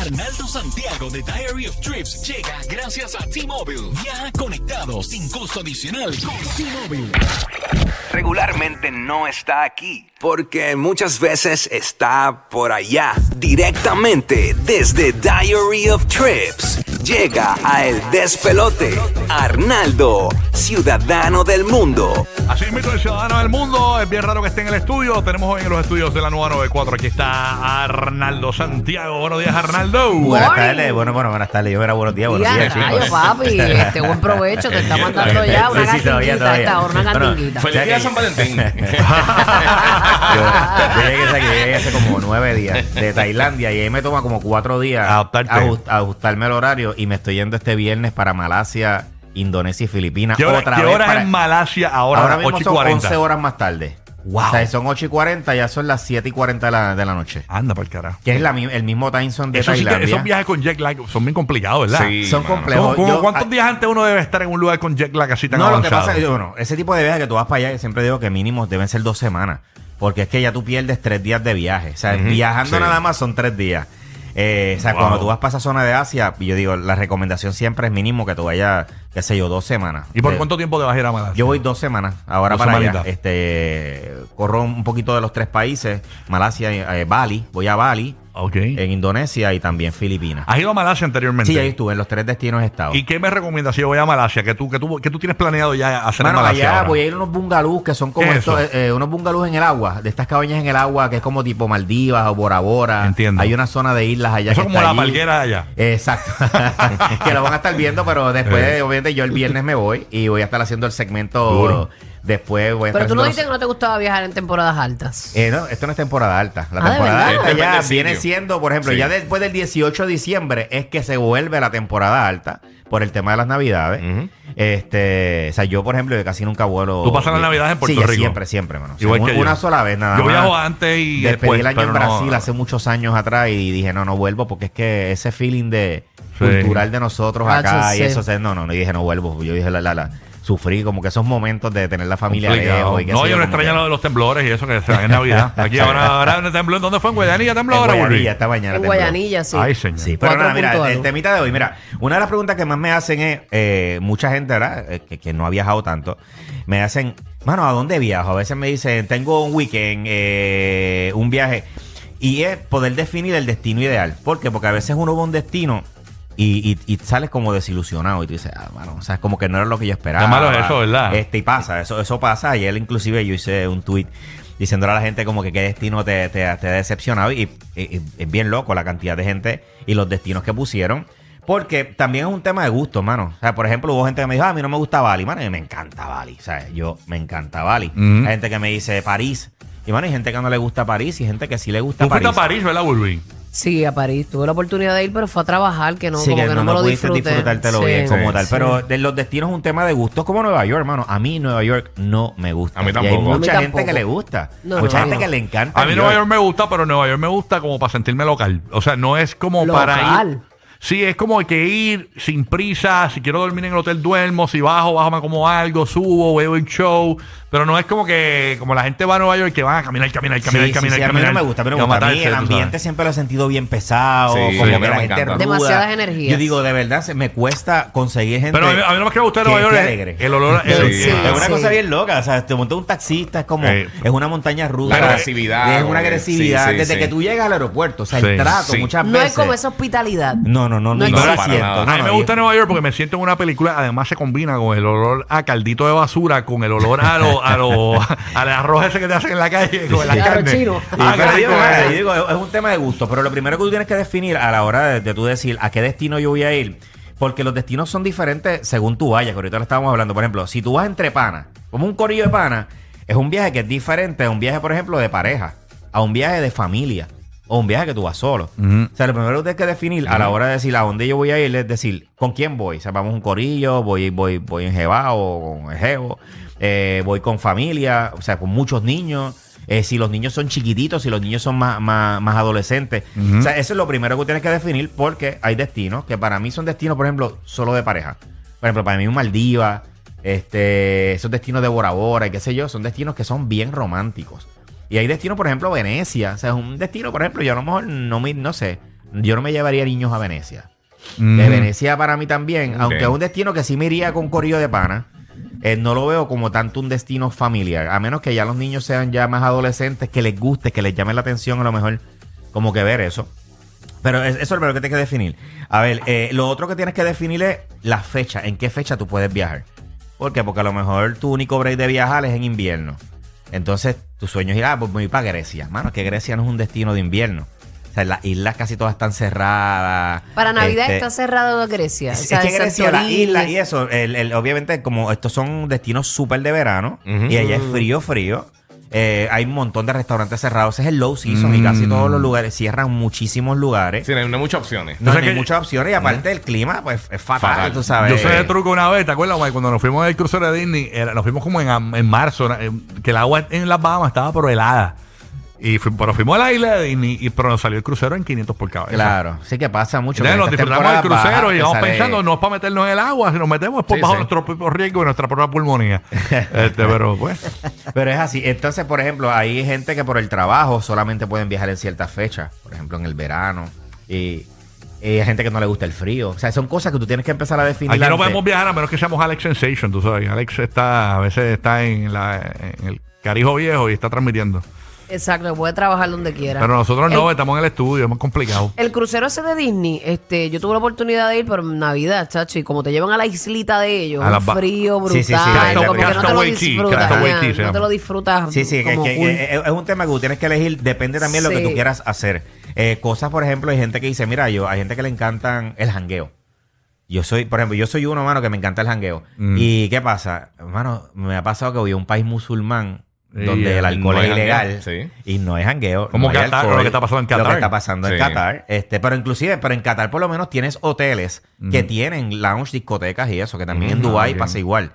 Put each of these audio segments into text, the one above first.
Arnaldo Santiago de Diary of Trips llega gracias a T-Mobile. Viaja conectado sin costo adicional con T-Mobile. regularmente no está aquí, porque muchas veces está por allá, directamente desde Diary of Trips. Llega a El Despelote, Arnaldo, ciudadano del mundo. Así mismo el ciudadano del mundo. Es bien raro que esté en el estudio. Tenemos hoy en los estudios de la nueva 94. Aquí está Arnaldo Santiago. Buenos días, Arnaldo. Buenas tardes, bueno, bueno, buenas tardes. Yo era buenos días, buenos Ya, días, chicos. rayos, papi, este, buen provecho, te está mandando ya una Sí, sí, todavía, esta, una Bueno, Feliz día San Valentín. yo, yo llegué, hace- llegué hace como nueve días de Tailandia y ahí me toma como cuatro días Adaptarte. ajust- ajustarme el horario y me estoy yendo este viernes para Malasia, Indonesia y Filipinas. ¿Qué hora, otra qué vez hora para- es en Malasia ahora? Ahora mismo 8 y son 40. 11 horas más tarde. Wow. O sea, son 8 y 40, ya son las 7 y 40 de la, de la noche. Anda para el carajo. Que es la mi- el mismo time zone de Eso sí que- Tailandia. esos viajes con jet lag son bien complicados, ¿verdad? Sí. son mano. complejos. ¿Cómo- cómo- Yo- ¿Cuántos días antes uno debe estar en un lugar con jet lag así tan No, lo que avanzado? pasa es que, bueno, ese tipo de viajes que tú vas para allá, yo siempre digo que mínimo deben ser dos semanas. Porque es que ya tú pierdes tres días de viaje. O sea, viajando sí. nada más son tres días. Eh, o sea, Wow. cuando tú vas para esa zona de Asia, yo digo, la recomendación siempre es mínimo que tú vayas, qué sé yo, dos semanas. ¿Y por cuánto tiempo te vas a ir a Malasia? Yo voy dos semanas ahora Dos para allá. Este, corro un poquito de los tres países, Malasia, eh, Bali, voy a Bali, Ok. en Indonesia y también Filipinas. ¿Has ido a Malasia anteriormente? Sí, ahí estuve, en los tres destinos he estado. ¿Y qué me recomiendas si yo voy a Malasia? ¿Qué tú, qué tú, qué tú tienes planeado ya hacer Bueno, en Malasia allá ahora? voy a ir a unos bungalús que son como ¿Qué es estos, eh, unos bungalús en el agua, de estas cabañas en el agua que es como tipo Maldivas o Bora Bora. Entiendo. Hay una zona de islas allá Eso que como está la palguera allá. Exacto. que lo van a estar viendo, pero después, Eh. obviamente, yo el viernes me voy y voy a estar haciendo el segmento. Duro. Después voy a Pero estar tú no haciendo dijiste que no te gustaba viajar en temporadas altas. eh, no, esto no es temporada alta. La Ah, ¿de temporada verdad? alta Este ya mes de viene siendo, por ejemplo, Sí. ya después del 18 de diciembre es que se vuelve la temporada alta por el tema de las navidades. Ujú. Este, o sea, yo, por ejemplo, yo casi nunca vuelo. ¿Tú pasas las navidades en Puerto Sí, Rico? siempre, siempre, mano. O sea, Igual un- que yo. una sola vez nada Yo más. viajo antes y Despedí después, el año pero en no- Brasil hace muchos años atrás y dije, no, no vuelvo porque es que ese feeling de Sí. cultural de nosotros Ah, acá y eso, o sea, no, no, no, y dije, no vuelvo. Yo dije, la, la, la, sufrí como que esos momentos de tener la familia lejos y qué No, sé yo no extraño que- lo de los temblores y eso que se dan en Navidad. Aquí ahora, ahora en temblor, ¿dónde fue? ¿En Guayanilla tembló En ahora, Guayanilla, esta mañana En tembló. Guayanilla, sí. Ay, señor. Sí, pero nada, mira, el temita de hoy, mira, una de las preguntas que más me hacen es, eh, mucha gente, ¿verdad? Eh, que, que no ha viajado tanto, me hacen, mano, ¿a dónde viajo? A veces me dicen, tengo un weekend, eh, un viaje, y es poder definir el destino ideal. ¿Por qué? Porque a veces uno va a un destino y, y- y sales como desilusionado y tú dices, ah, mano, o sea, es como que no era lo que yo esperaba. Qué malo es eso, ¿verdad? Este, y pasa, eso, eso pasa. Ayer inclusive yo hice un tweet diciéndole a la gente como que qué destino te, te, te ha decepcionado y, y- y es bien loco la cantidad de gente y los destinos que pusieron. Porque también es un tema de gusto, mano. O sea, por ejemplo, hubo gente que me dijo, "Ah, a mí no me gusta Bali. Mano, mí me encanta Bali. O sea, yo me encanta Bali. Hay gente que me dice París. Y, mano, hay gente que no le gusta París y gente que sí le gusta Tú París. fuiste a París, ¿verdad, Bulbi? Sí, a París. Tuve la oportunidad de ir, pero fue a trabajar, que no, sí, como que que no, no, me lo pudiste disfruté. disfrutártelo Sí. bien como Sí, tal. sí. Pero de los destinos es un tema de gustos como Nueva York, hermano. A mí Nueva York no me gusta. A mí Y hay tampoco. mucha A mí gente tampoco. que le gusta. No, mucha no, gente no. que le encanta. A mí Nueva York me gusta, pero Nueva York me gusta como para sentirme local. O sea, no es como para Local. Sí, es como que ir sin prisa. Si quiero dormir en el hotel, duermo. Si bajo, bajo, me como algo, subo, veo el show. Pero no es como que como la gente va a Nueva York que van a caminar, caminar, caminar, Sí, sí, caminar, sí, a mí caminar. no me gusta, a mí no y me gusta. A mí el ambiente siempre lo he sentido bien pesado, Sí, como sí, que no la gente ruda. Demasiadas energías. Yo digo, de verdad, se me cuesta conseguir gente Pero a mí, a mí lo más que me gusta de Nueva York esté es alegre. el olor. Sí, el- sí, Es una sí. cosa bien loca, o sea, te monta un taxista, es como, Sí. es una montaña rusa. La agresividad, Es una agresividad sí, sí, desde sí. que tú llegas al aeropuerto, o sea, Sí. el trato Sí. muchas No veces. es como esa hospitalidad. No, No, no, no, no, No no, existe. la para siento. nada. No, a mí no, me gusta Nueva York porque me siento en una película. Además, se combina con el olor a caldito de basura, con el olor a lo, a lo, al arroz ese que te hacen en la calle, con la carne. Ah, qué pero yo rico digo, es. yo digo, es un tema de gusto, pero lo primero que tú tienes que definir a la hora de, de tú decir a qué destino yo voy a ir, porque los destinos son diferentes según tú vayas, que ahorita lo estábamos hablando. Por ejemplo, si tú vas entre panas, como un corillo de panas, es un viaje que es diferente a un viaje, por ejemplo, de pareja, a un viaje de familia, o un viaje que tú vas solo. O sea, lo primero que tienes que definir a la hora de decir a dónde yo voy a ir es decir con quién voy. O sea, vamos un corillo, voy, voy, voy en Jebao o con Ejeo, eh, voy con familia, o sea, con muchos niños. eh, si los niños son chiquititos, si los niños son más, más, más adolescentes. O sea, eso es lo primero que tienes que definir porque hay destinos que para mí son destinos, por ejemplo, solo de pareja. Por ejemplo, para mí un Maldiva, este, esos destinos de Bora Bora y qué sé yo, son destinos que son bien románticos. Y hay destinos, por ejemplo, Venecia. O sea, es un destino, por ejemplo, yo a lo mejor no me, no sé, yo no me llevaría niños a Venecia. De. Venecia para mí también, aunque es un destino que sí me iría con corillo de pana, eh, no lo veo como tanto un destino familiar. A menos que ya los niños sean ya más adolescentes, que les guste, que les llame la atención, a lo mejor como que ver eso. Pero es- eso es lo primero que tienes que definir. A ver, eh, lo otro que tienes que definir es la fecha. ¿En qué fecha tú puedes viajar? ¿Por qué? Porque a lo mejor tu único break de viajar es en invierno. Entonces, tu sueño es ir, ah, pues me voy para Grecia. Mano, que Grecia no es un destino de invierno. O sea, las islas casi todas están cerradas. Para Navidad Este, está cerrado Grecia. es, o sea, es que Grecia, la Santorini, isla y eso, el- el- obviamente, como estos son destinos súper de verano y allá es frío, frío. Eh, hay un montón de restaurantes cerrados. Ese es el low season y Mm. casi todos los lugares cierran muchísimos lugares. Sí, no hay, no hay muchas opciones. No Yo sé hay que- muchas opciones y aparte el clima, pues es fatal, Fatal. tú sabes. Yo sé el truco una vez, ¿te acuerdas, Mike? Cuando nos fuimos del crucero de Disney, era- nos fuimos como en, en marzo, eh, que el agua en las Bahamas estaba pero helada. Y fu- pero fuimos a la isla de Disney, y, pero nos salió el crucero en 500 por cabeza. Claro, sí que pasa mucho. Entonces nos estas disfrutamos del temporadas crucero bajas y vamos sale- pensando, no es para meternos en el agua, si nos metemos es por Sí, bajo sí. nuestro propio riesgo y nuestra propia pulmonía. este, pero pues. Pero es así. Entonces, por ejemplo, hay gente que por el trabajo solamente pueden viajar en ciertas fechas. Por ejemplo, en el verano. Y, y hay gente que no le gusta el frío. O sea, son cosas que tú tienes que empezar a definir. Aquí no antes. podemos viajar a menos que seamos Alex Sensation, tú sabes. Alex está, a veces está en, la, en el Carijo Viejo y está transmitiendo. Exacto, puede trabajar donde quiera. Pero nosotros no, El- estamos en el estudio, es más complicado. El crucero ese de Disney, este, yo tuve la oportunidad de ir por Navidad, chacho, y como te llevan a la islita de ellos, A un frío brutal, Sí, sí, sí, como que no te lo disfrutas, se no te lo disfrutas Sí, sí, que, como que- cool. que es es un tema que tú tienes que elegir. Depende también de lo que tú quieras hacer. Eh, cosas, por ejemplo, hay gente que dice, mira, yo, hay gente que le encantan el jangueo. Yo soy, por ejemplo, yo soy uno, mano, que me encanta el jangueo. Mm. ¿Y qué pasa? Mano, me ha pasado que voy a un país musulmán Donde el eh, alcohol no es ilegal sí. y no hay jangueo. Como no Qatar, alcohol. lo que está pasando en Lo Qatar. que está pasando en Sí. Qatar. Este, pero inclusive, pero en Qatar por lo menos tienes hoteles que tienen lounge, discotecas y eso, que también en Dubái pasa igual.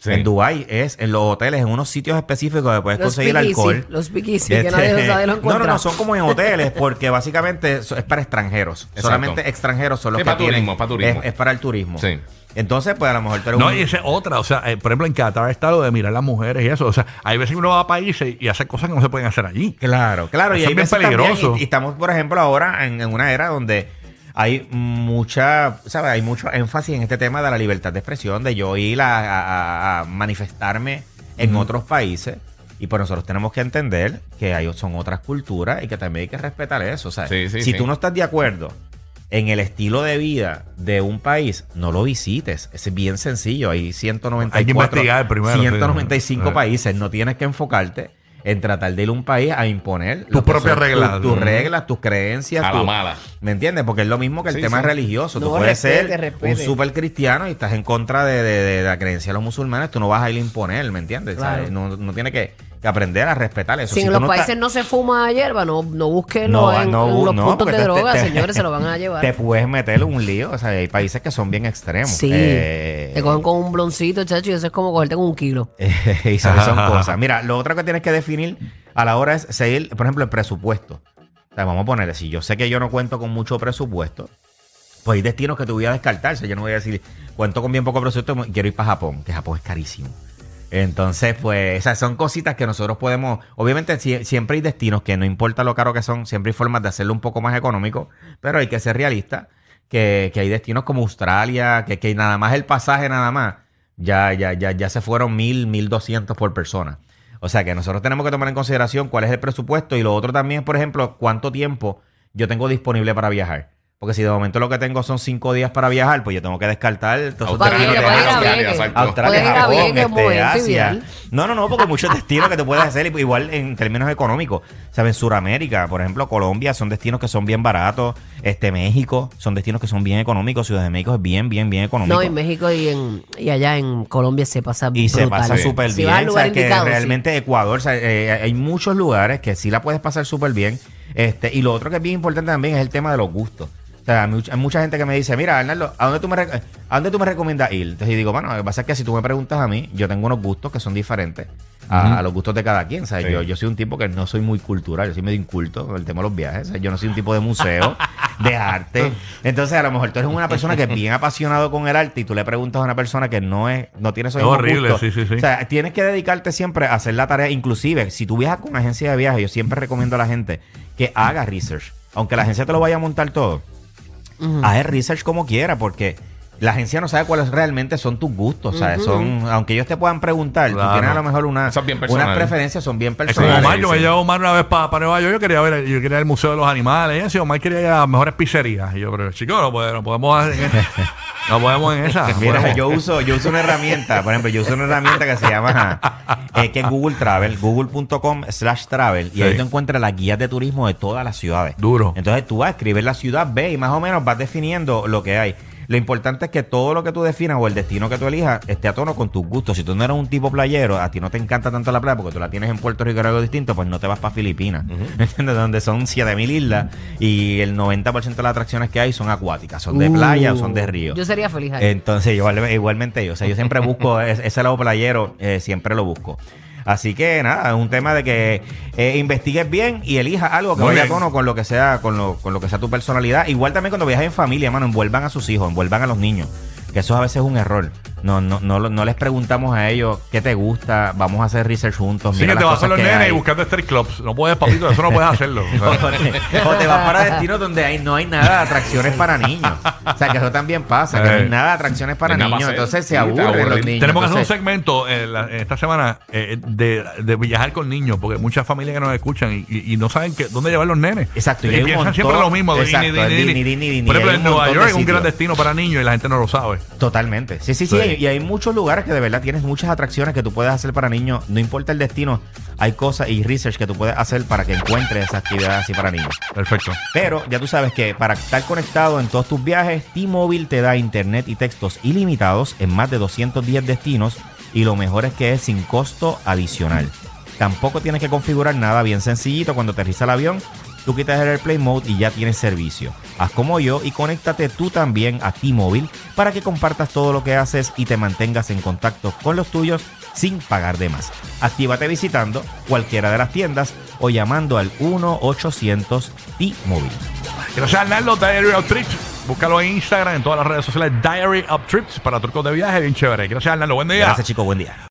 Sí. En Dubái es en los hoteles, en unos sitios específicos donde puedes Los conseguir alcohol. los speakeasy, que Este, nadie sabe lo no, no, no, son como en hoteles porque básicamente es para extranjeros. Exacto. Solamente extranjeros son los Es que para tienen. turismo, para turismo. Es, es para el turismo. Sí. Entonces, pues a lo mejor tú eres No, un- y esa es otra. O sea, eh, por ejemplo, en Qatar está lo de mirar las mujeres y eso. O sea, hay veces que uno va a países y hace cosas que no se pueden hacer allí. Claro, claro. Eso y es hay bien veces también- peligroso. y, y estamos, por ejemplo, ahora en, en una era donde hay mucha, ¿sabes? Hay mucho énfasis en este tema de la libertad de expresión, de yo ir a, a- a manifestarme en otros países. Y pues nosotros tenemos que entender que hay, son otras culturas y que también hay que respetar eso. O sea, Sí, sí, si sí. tú no estás de acuerdo en el estilo de vida de un país, no lo visites. Es bien sencillo. Hay 194, Hay que investigar primero, sí. 195 Eh. países. No tienes que enfocarte en tratar de ir a un país a imponer Tus propias reglas. tu- tus Mm. reglas, tus creencias. A la tu- mala. ¿Me entiendes? Porque es lo mismo que el Sí, tema sí. religioso. Tú No, puedes respete, ser respete. un súper cristiano y estás en contra de, de- de la creencia de los musulmanes. Tú no vas a ir a imponer, ¿me entiendes? Claro. ¿Sabes? No, no tiene que, que aprender a respetar eso. Si en tú los no países estás- no se fuma hierba, no, no busquen No, en, no, en los no, puntos de te- droga, te- señores, se lo van a llevar. Te puedes meter un lío. O sea, hay países que son bien extremos. Sí, Eh, te cogen con un bloncito, chacho, y eso es como cogerte con un kilo. y son, son cosas. Mira, lo otro que tienes que definir a la hora es seguir, por ejemplo, el presupuesto. O sea, vamos a ponerle, si yo sé que yo no cuento con mucho presupuesto, pues hay destinos que te voy a descartar. O sea, yo no voy a decir, cuento con bien poco presupuesto, quiero ir para Japón, que Japón es carísimo. Entonces, pues, esas son cositas que nosotros podemos. Obviamente, sie- siempre hay destinos que no importa lo caro que son, siempre hay formas de hacerlo un poco más económico, pero hay que ser realista. Que, que hay destinos como Australia, que, que nada más el pasaje, nada más, ya, ya, ya, ya se fueron mil, mil doscientos por persona. O sea que nosotros tenemos que tomar en consideración cuál es el presupuesto y lo otro también, por ejemplo, cuánto tiempo yo tengo disponible para viajar. Porque si de momento lo que tengo son cinco días para viajar, pues yo tengo que descartar Australia. Australia, Puedes ir a Japón, este, Asia. No, no, no, porque muchos destinos que te puedes hacer, igual en términos económicos. ¿Sabes? Sudamérica, por ejemplo, Colombia, son destinos que son bien baratos. Este, México, son destinos que son bien económicos. Ciudad de México es bien, bien, bien económico. No, en México y, en, y allá en Colombia se pasa Y se pasa súper Si bien. lugar sea, que sí. realmente Ecuador, o sea, eh, hay muchos lugares que sí la puedes pasar súper bien. Este, y lo otro que es bien importante también es el tema de los gustos. O sea, hay mucha, gente que me dice, mira, Arnaldo, ¿a dónde tú me, ¿a dónde tú me recomiendas ir? Entonces yo digo, bueno, lo que pasa es que si tú me preguntas a mí, yo tengo unos gustos que son diferentes a, a los gustos de cada quien. O sea, Sí. yo, yo soy un tipo que no soy muy cultural, yo soy medio inculto con el tema de los viajes. O sea, yo no soy un tipo de museo, de arte. Entonces, a lo mejor tú eres una persona que es bien apasionado con el arte y tú le preguntas a una persona que no es, no tiene esos Es horrible, gustos. sí, sí, sí. O sea, tienes que dedicarte siempre a hacer la tarea. Inclusive, si tú viajas con una agencia de viajes, yo siempre recomiendo a la gente que haga research. Aunque la agencia te lo vaya a montar todo, haz el research como quiera, porque la agencia no sabe cuáles realmente son tus gustos. ¿sabes? Son, aunque ellos te puedan preguntar, Claro. tú tienes a lo mejor una, unas preferencias, son bien Es como personales. Omar, yo me llevo a Omar una vez para Nueva York, yo quería ver, yo quería ir al Museo de los Animales, y Omar quería ir a las mejores pizzerías. Y yo, pero chicos, no, podemos, no podemos. No podemos en esa. Mira, podemos. yo uso, yo uso una herramienta, por ejemplo, yo uso una herramienta que se llama eh, que es Google Travel, google.com slash travel, y ahí tú encuentras las guías de turismo de todas las ciudades. Duro. Entonces tú vas a escribir la ciudad, ve y más o menos vas definiendo lo que hay. Lo importante es que todo lo que tú definas o el destino que tú elijas esté a tono con tus gustos. Si tú no eres un tipo playero, a ti no te encanta tanto la playa porque tú la tienes en Puerto Rico o algo distinto, pues no te vas para Filipinas. ¿Entiendes? Donde son 7000 islas y el 90% de las atracciones que hay son acuáticas, son de playa o son de río. Uh, Yo sería feliz ahí. Entonces, igual- igualmente yo. O sea, yo siempre busco es- ese lado playero, eh, siempre lo busco. Así que nada, es un tema de que eh, investigues bien y elijas algo que Muy vaya a bien. tono con lo que sea, con lo, con lo que sea tu personalidad. Igual también cuando viajes en familia, mano, envuelvan a sus hijos, envuelvan a los niños. Que eso a veces es un error. No, no, no, no les preguntamos a ellos qué te gusta, vamos a hacer research juntos. Sí, mira que te las vas con los que nenes hay. y buscando strip clubs. No puedes, papito, eso no puedes hacerlo. O sea, te, o te vas para destinos donde hay, no hay nada de atracciones para niños. O sea, que eso también pasa, que no Eh. hay nada de atracciones para niños. para. Entonces se aburren aburren. los niños. Tenemos que hacer un segmento eh, la- esta semana eh, de, de viajar con niños, porque muchas familias que nos escuchan y, y- y no saben que, dónde llevar los nenes. Exacto, y Y, hay un piensan montón- siempre lo mismo. exacto, Disney, Disney, Disney, Disney, Por ejemplo, hay en un Nueva montón York de es un gran sitios. destino para niños y la gente no lo sabe. Totalmente. Sí, sí, sí. Sí. Y hay muchos lugares que de verdad tienes muchas atracciones que tú puedes hacer para niños. No importa el destino, hay cosas y research que tú puedes hacer para que encuentres esas actividades así para niños. Perfecto. Pero ya tú sabes que para estar conectado en todos tus viajes, T-Mobile te da internet y textos ilimitados en más de 210 destinos y lo mejor es que es sin costo adicional. Tampoco tienes que configurar nada, bien sencillito. Cuando aterriza el avión, tú quitas el AirPlay Mode y ya tienes servicio. Haz como yo y conéctate tú también a T-Mobile para que compartas todo lo que haces y te mantengas en contacto con los tuyos sin pagar de más. Actívate visitando cualquiera de las tiendas o llamando al 1-800 T-Mobile. Gracias, Arnaldo, Diary of Trips. Búscalo en Instagram, en todas las redes sociales, Diary of Trips, para trucos de viaje, bien chévere. Gracias, Arnaldo. Buen día. Gracias chicos, buen día.